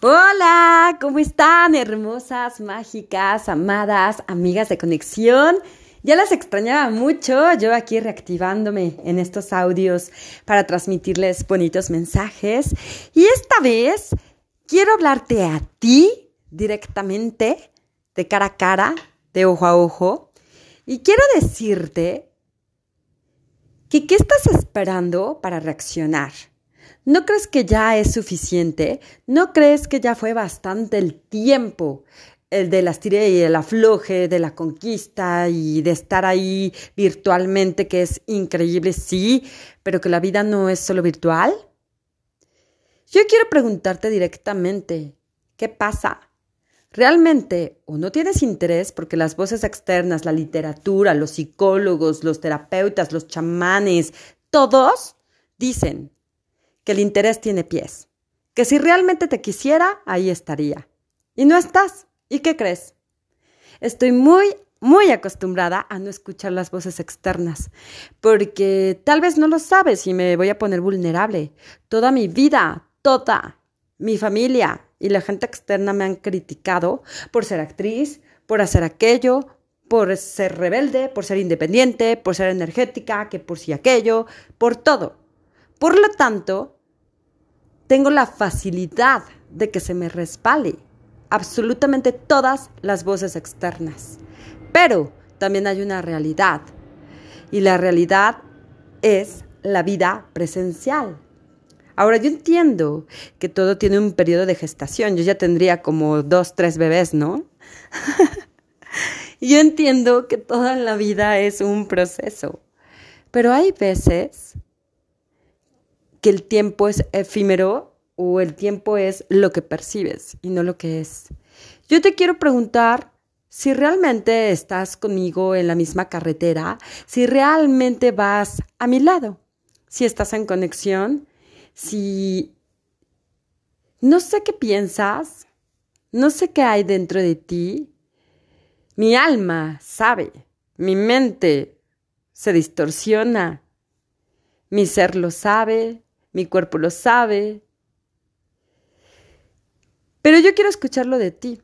Hola, ¿cómo están? Hermosas, mágicas, amadas, amigas de conexión. Ya las extrañaba mucho, yo aquí reactivándome en estos audios para transmitirles bonitos mensajes. Y esta vez quiero hablarte a ti directamente, de cara a cara, de ojo a ojo. Y quiero decirte que qué estás esperando para reaccionar. ¿No crees que ya es suficiente? ¿No crees que ya fue bastante el tiempo? El de las tire y el afloje, de la conquista y de estar ahí virtualmente, que es increíble, sí, pero que la vida no es solo virtual. Yo quiero preguntarte directamente, ¿qué pasa? ¿Realmente o no tienes interés porque las voces externas, la literatura, los psicólogos, los terapeutas, los chamanes, todos dicen que el interés tiene pies, que si realmente te quisiera, ahí estaría. Y no estás. ¿Y qué crees? Estoy muy, muy acostumbrada a no escuchar las voces externas, porque tal vez no lo sabes y me voy a poner vulnerable. Toda mi vida, toda mi familia y la gente externa me han criticado por ser actriz, por hacer aquello, por ser rebelde, por ser independiente, por ser energética, que por si aquello, por todo. Por lo tanto, tengo la facilidad de que se me respale absolutamente todas las voces externas. Pero también hay una realidad. Y la realidad es la vida presencial. Ahora yo entiendo que todo tiene un periodo de gestación. Yo ya tendría como dos, tres bebés, ¿no? yo entiendo que toda la vida es un proceso. Pero hay veces que el tiempo es efímero o el tiempo es lo que percibes y no lo que es. Yo te quiero preguntar si realmente estás conmigo en la misma carretera, si realmente vas a mi lado, si estás en conexión, si no sé qué piensas, no sé qué hay dentro de ti. Mi alma sabe, mi mente se distorsiona, mi ser lo sabe, mi cuerpo lo sabe. Pero yo quiero escucharlo de ti,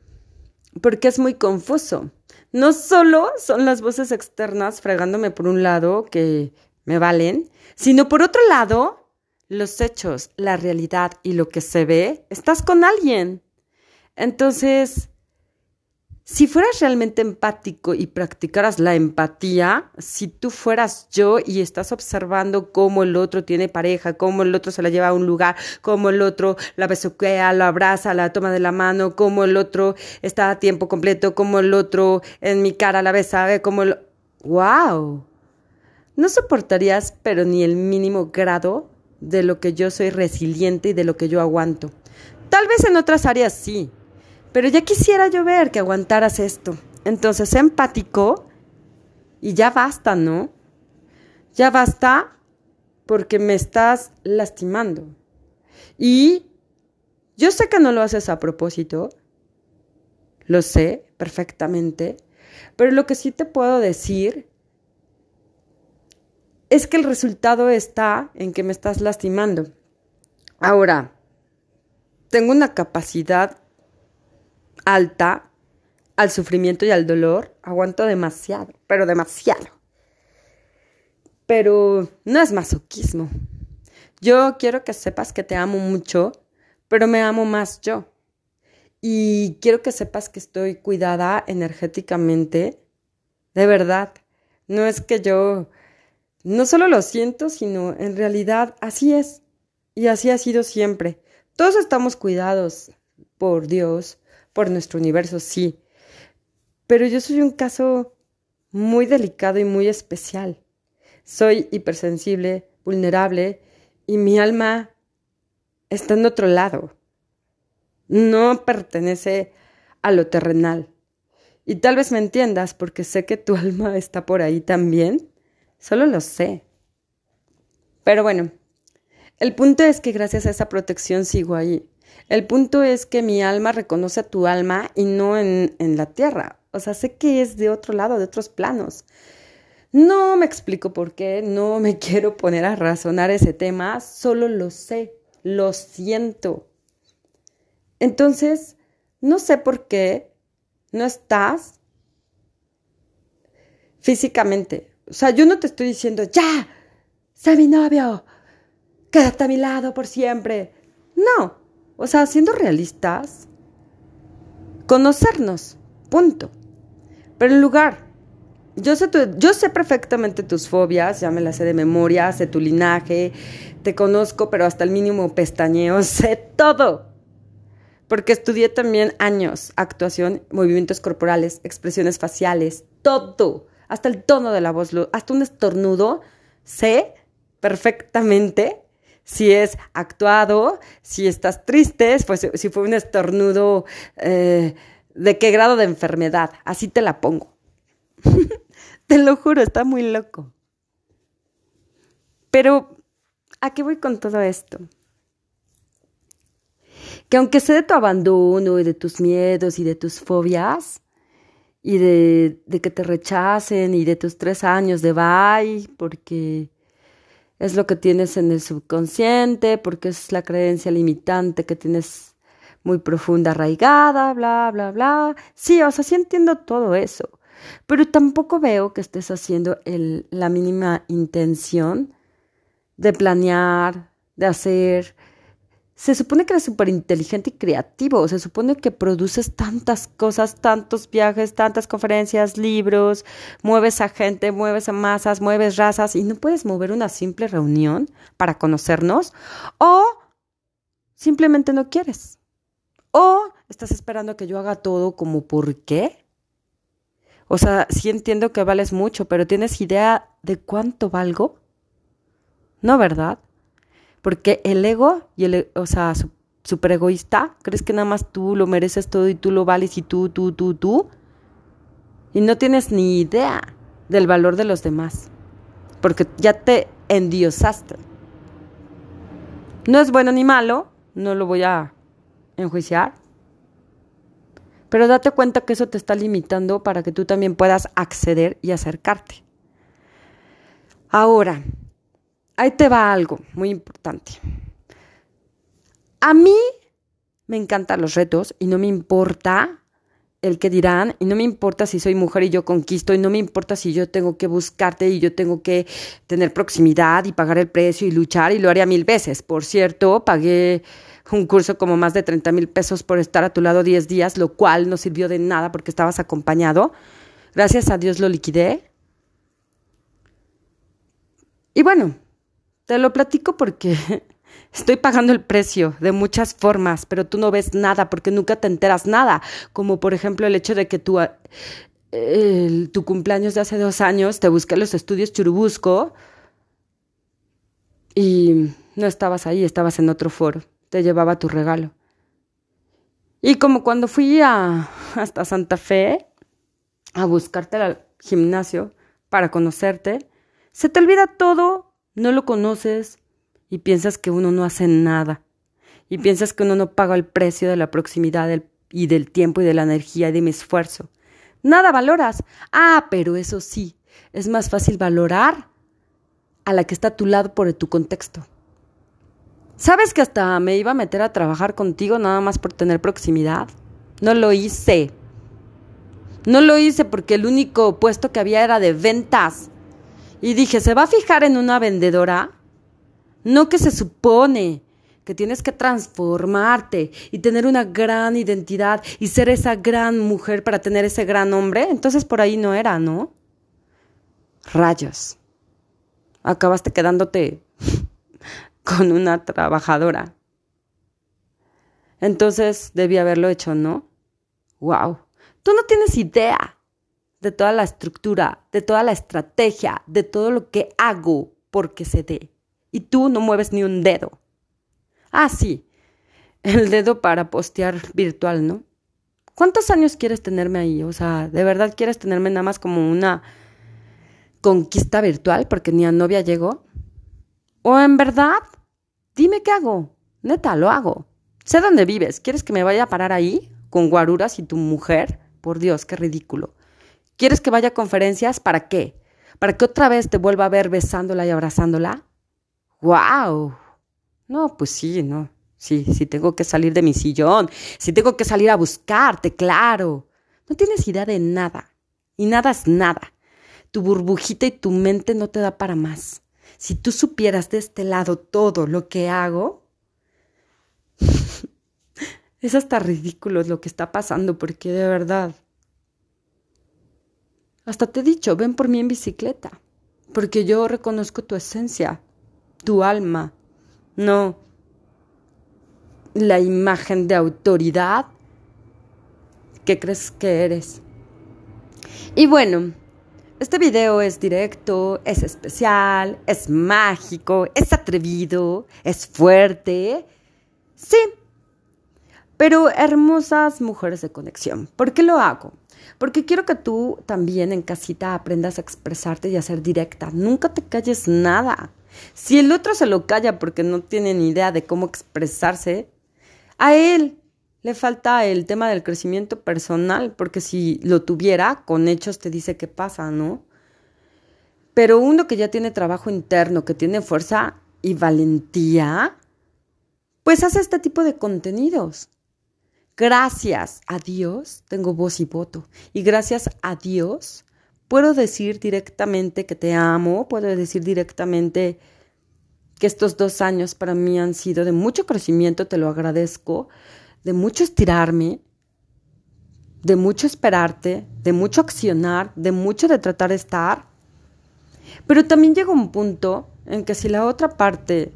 porque es muy confuso. No solo son las voces externas fregándome por un lado que me valen, sino por otro lado, los hechos, la realidad y lo que se ve, estás con alguien. Entonces, si fueras realmente empático y practicaras la empatía, si tú fueras yo y estás observando cómo el otro tiene pareja, cómo el otro se la lleva a un lugar, cómo el otro la besuquea, la abraza, la toma de la mano, cómo el otro está a tiempo completo, cómo el otro en mi cara la besa, cómo el... ¡Wow! No soportarías, pero ni el mínimo grado de lo que yo soy resiliente y de lo que yo aguanto. Tal vez en otras áreas sí, pero ya quisiera yo ver que aguantaras esto. Entonces, empático y ya basta, ¿no? Ya basta porque me estás lastimando. Y yo sé que no lo haces a propósito, lo sé perfectamente, pero lo que sí te puedo decir es que el resultado está en que me estás lastimando. Ahora, tengo una capacidad alta al sufrimiento y al dolor, aguanto demasiado, pero demasiado. Pero no es masoquismo. Yo quiero que sepas que te amo mucho, pero me amo más yo. Y quiero que sepas que estoy cuidada energéticamente. De verdad. No es que yo no solo lo siento, sino en realidad así es. Y así ha sido siempre. Todos estamos cuidados por Dios, por nuestro universo, sí. Pero yo soy un caso muy delicado y muy especial. Soy hipersensible, vulnerable y mi alma está en otro lado. No pertenece a lo terrenal. Y tal vez me entiendas porque sé que tu alma está por ahí también. Solo lo sé. Pero bueno, el punto es que gracias a esa protección sigo ahí. El punto es que mi alma reconoce a tu alma y no en, en la tierra. O sea, sé que es de otro lado, de otros planos. No me explico por qué, no me quiero poner a razonar ese tema, solo lo sé, lo siento. Entonces, no sé por qué no estás físicamente. O sea, yo no te estoy diciendo, ya, sé mi novio, quédate a mi lado por siempre. No, o sea, siendo realistas, conocernos, punto. Pero en lugar, yo sé, yo sé perfectamente tus fobias, ya me las sé de memoria, sé tu linaje, te conozco, pero hasta el mínimo pestañeo, sé todo. Porque estudié también años, actuación, movimientos corporales, expresiones faciales, todo, hasta el tono de la voz, hasta un estornudo, sé perfectamente si es actuado, si estás triste, pues si fue un estornudo, eh, de qué grado de enfermedad, así te la pongo. te lo juro, está muy loco. Pero, ¿a qué voy con todo esto? Que aunque sé de tu abandono y de tus miedos y de tus fobias, y de, de que te rechacen y de tus tres años de bye, porque es lo que tienes en el subconsciente, porque es la creencia limitante que tienes muy profunda, arraigada, bla, bla, bla. Sí, o sea, sí entiendo todo eso, pero tampoco veo que estés haciendo el, la mínima intención de planear, de hacer, se supone que eres súper inteligente y creativo, se supone que produces tantas cosas, tantos viajes, tantas conferencias, libros, mueves a gente, mueves a masas, mueves razas y no puedes mover una simple reunión para conocernos o simplemente no quieres. O estás esperando que yo haga todo como por qué. O sea, sí entiendo que vales mucho, pero ¿tienes idea de cuánto valgo? No, ¿verdad? Porque el ego y el, o sea, súper egoísta, crees que nada más tú lo mereces todo y tú lo vales y tú, tú, tú, tú. Y no tienes ni idea del valor de los demás. Porque ya te endiosaste. No es bueno ni malo, no lo voy a enjuiciar. Pero date cuenta que eso te está limitando para que tú también puedas acceder y acercarte. Ahora, ahí te va algo muy importante. A mí me encantan los retos y no me importa el que dirán y no me importa si soy mujer y yo conquisto y no me importa si yo tengo que buscarte y yo tengo que tener proximidad y pagar el precio y luchar y lo haría mil veces. Por cierto, pagué un curso como más de 30 mil pesos por estar a tu lado 10 días, lo cual no sirvió de nada porque estabas acompañado. Gracias a Dios lo liquidé. Y bueno, te lo platico porque estoy pagando el precio de muchas formas, pero tú no ves nada porque nunca te enteras nada. Como por ejemplo el hecho de que tu, tu cumpleaños de hace dos años te busqué los estudios Churubusco y no estabas ahí, estabas en otro foro. Te llevaba tu regalo. Y como cuando fui a, hasta Santa Fe a buscarte al gimnasio para conocerte, se te olvida todo no lo conoces y piensas que uno no hace nada. Y piensas que uno no paga el precio de la proximidad y del tiempo y de la energía y de mi esfuerzo. Nada valoras. Ah, pero eso sí, es más fácil valorar a la que está a tu lado por tu contexto. ¿Sabes que hasta me iba a meter a trabajar contigo nada más por tener proximidad? No lo hice. No lo hice porque el único puesto que había era de ventas. Y dije, ¿se va a fijar en una vendedora? No que se supone que tienes que transformarte y tener una gran identidad y ser esa gran mujer para tener ese gran hombre. Entonces por ahí no era, ¿no? Rayos. Acabaste quedándote con una trabajadora. Entonces debí haberlo hecho, ¿no? Wow. Tú no tienes idea de toda la estructura, de toda la estrategia, de todo lo que hago porque se dé. Y tú no mueves ni un dedo. Ah, sí, el dedo para postear virtual, ¿no? ¿Cuántos años quieres tenerme ahí? O sea, ¿de verdad quieres tenerme nada más como una conquista virtual porque ni a novia llegó? ¿O en verdad? Dime qué hago. Neta, lo hago. Sé dónde vives. ¿Quieres que me vaya a parar ahí con guaruras y tu mujer? Por Dios, qué ridículo. ¿Quieres que vaya a conferencias? ¿Para qué? ¿Para que otra vez te vuelva a ver besándola y abrazándola? ¡Wow! No, pues sí, no. Sí, sí tengo que salir de mi sillón, sí tengo que salir a buscarte, claro. No tienes idea de nada. Y nada es nada. Tu burbujita y tu mente no te da para más. Si tú supieras de este lado todo lo que hago, es hasta ridículo lo que está pasando, porque de verdad. Hasta te he dicho, ven por mí en bicicleta, porque yo reconozco tu esencia, tu alma, no la imagen de autoridad que crees que eres. Y bueno, este video es directo, es especial, es mágico, es atrevido, es fuerte. Sí, pero hermosas mujeres de conexión. ¿Por qué lo hago? Porque quiero que tú también en casita aprendas a expresarte y a ser directa. Nunca te calles nada. Si el otro se lo calla porque no tiene ni idea de cómo expresarse, a él le falta el tema del crecimiento personal, porque si lo tuviera, con hechos te dice qué pasa, ¿no? Pero uno que ya tiene trabajo interno, que tiene fuerza y valentía, pues hace este tipo de contenidos. Gracias a Dios tengo voz y voto. Y gracias a Dios puedo decir directamente que te amo, puedo decir directamente que estos dos años para mí han sido de mucho crecimiento, te lo agradezco, de mucho estirarme, de mucho esperarte, de mucho accionar, de mucho de tratar de estar. Pero también llega un punto en que si la otra parte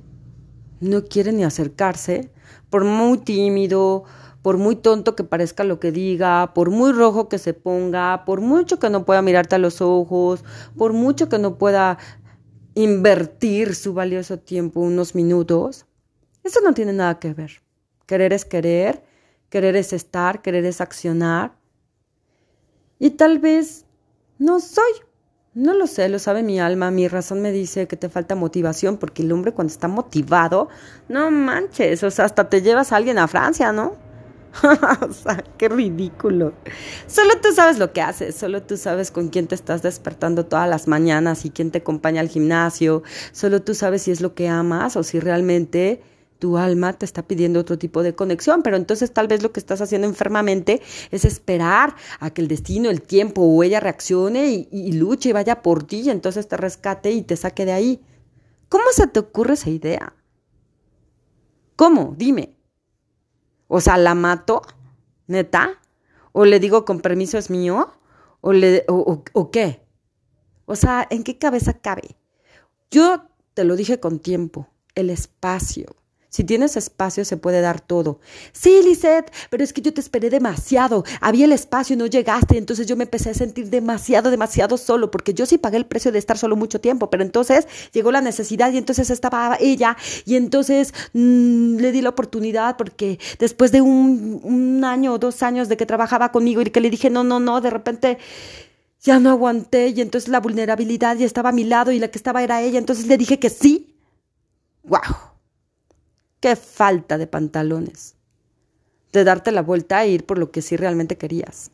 no quiere ni acercarse, por muy tímido, por muy tonto que parezca lo que diga, por muy rojo que se ponga, por mucho que no pueda mirarte a los ojos, por mucho que no pueda invertir su valioso tiempo unos minutos, eso no tiene nada que ver. Querer es querer, querer es estar, querer es accionar. Y tal vez no soy. No lo sé, lo sabe mi alma, mi razón me dice que te falta motivación, porque el hombre cuando está motivado, no manches, o sea, hasta te llevas a alguien a Francia, ¿no? o sea, qué ridículo. Solo tú sabes lo que haces, solo tú sabes con quién te estás despertando todas las mañanas y quién te acompaña al gimnasio, solo tú sabes si es lo que amas o si realmente tu alma te está pidiendo otro tipo de conexión, pero entonces tal vez lo que estás haciendo enfermamente es esperar a que el destino, el tiempo o ella reaccione y, luche y vaya por ti y entonces te rescate y te saque de ahí. ¿Cómo se te ocurre esa idea? ¿Cómo? Dime. O sea, ¿la mato? ¿Neta? ¿O le digo con permiso es mío? ¿O, le, o, o qué? O sea, ¿en qué cabeza cabe? Yo te lo dije con tiempo, el espacio. Si tienes espacio se puede dar todo. Sí, Lisette, pero es que yo te esperé demasiado. Había el espacio y no llegaste. Entonces yo me empecé a sentir demasiado, demasiado solo, porque yo sí pagué el precio de estar solo mucho tiempo. Pero entonces llegó la necesidad y entonces estaba ella y entonces mm, le di la oportunidad porque después de un, un año o dos años de que trabajaba conmigo y que le dije no, no, no, de repente ya no aguanté y entonces la vulnerabilidad ya estaba a mi lado y la que estaba era ella. Entonces le dije que sí. ¡Wow! Qué falta de pantalones. De darte la vuelta e ir por lo que sí realmente querías.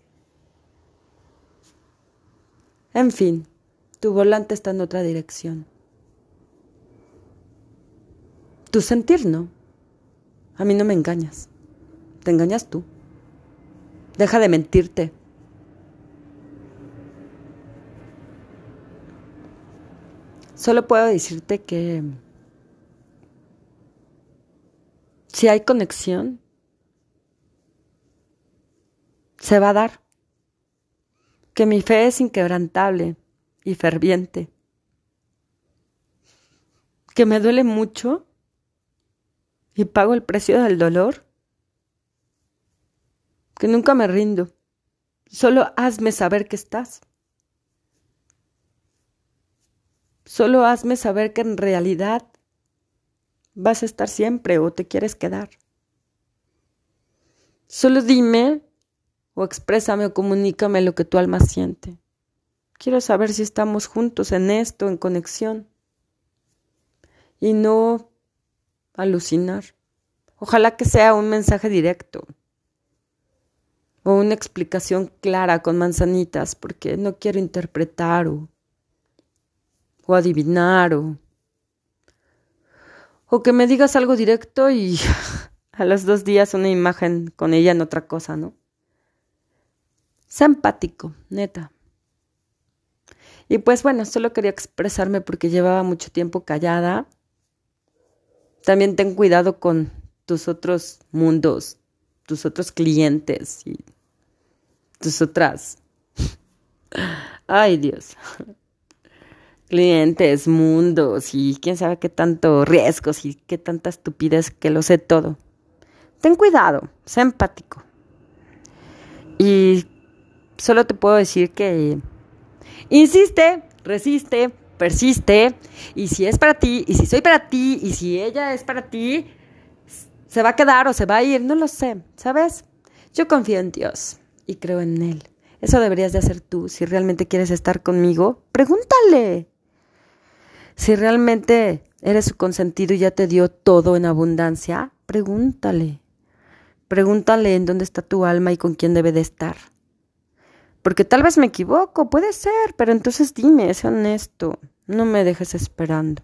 En fin, tu volante está en otra dirección. Tu sentir no. A mí no me engañas. Te engañas tú. Deja de mentirte. Solo puedo decirte que Si hay conexión, se va a dar. Que mi fe es inquebrantable y ferviente. Que me duele mucho y pago el precio del dolor. Que nunca me rindo. Solo hazme saber que estás. Solo hazme saber que en realidad vas a estar siempre o te quieres quedar. Solo dime o exprésame o comunícame lo que tu alma siente. Quiero saber si estamos juntos en esto, en conexión. Y no alucinar. Ojalá que sea un mensaje directo o una explicación clara con manzanitas, porque no quiero interpretar o, o adivinar o o que me digas algo directo y a los dos días una imagen con ella en otra cosa, ¿no? Sea empático, neta. Y pues bueno, solo quería expresarme porque llevaba mucho tiempo callada. También ten cuidado con tus otros mundos, tus otros clientes y tus otras... Ay Dios. Clientes, mundos y quién sabe qué tanto riesgos y qué tanta estupidez que lo sé todo. Ten cuidado, sé empático. Y solo te puedo decir que insiste, resiste, persiste. Y si es para ti, y si soy para ti, y si ella es para ti, se va a quedar o se va a ir, no lo sé, ¿sabes? Yo confío en Dios y creo en Él. Eso deberías de hacer tú. Si realmente quieres estar conmigo, pregúntale. Si realmente eres su consentido y ya te dio todo en abundancia, pregúntale. Pregúntale en dónde está tu alma y con quién debe de estar. Porque tal vez me equivoco, puede ser, pero entonces dime, sé honesto, no me dejes esperando.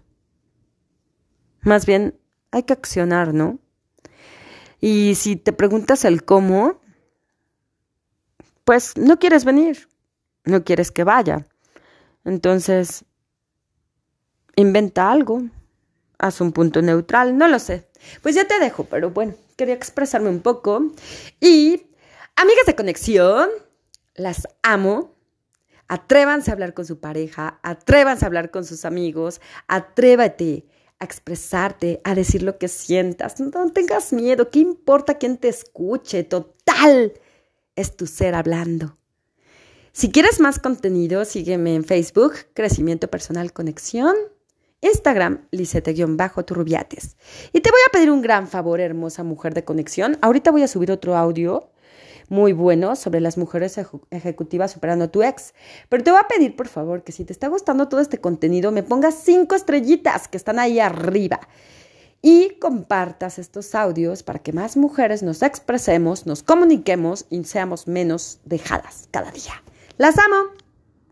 Más bien, hay que accionar, ¿no? Y si te preguntas el cómo, pues no quieres venir, no quieres que vaya. Entonces, inventa algo, haz un punto neutral, no lo sé. Pues ya te dejo, pero bueno, quería expresarme un poco. Y, amigas de conexión, las amo. Atrévanse a hablar con su pareja, atrévanse a hablar con sus amigos, atrévate a expresarte, a decir lo que sientas. No tengas miedo, ¿qué importa quién te escuche? Total, es tu ser hablando. Si quieres más contenido, sígueme en Facebook, Crecimiento Personal Conexión, Instagram, Lisete-Turrubiates. Y te voy a pedir un gran favor, hermosa mujer de conexión. Ahorita voy a subir otro audio muy bueno sobre las mujeres ejecutivas superando a tu ex. Pero te voy a pedir, por favor, que si te está gustando todo este contenido, me pongas cinco estrellitas que están ahí arriba y compartas estos audios para que más mujeres nos expresemos, nos comuniquemos y seamos menos dejadas cada día. Las amo.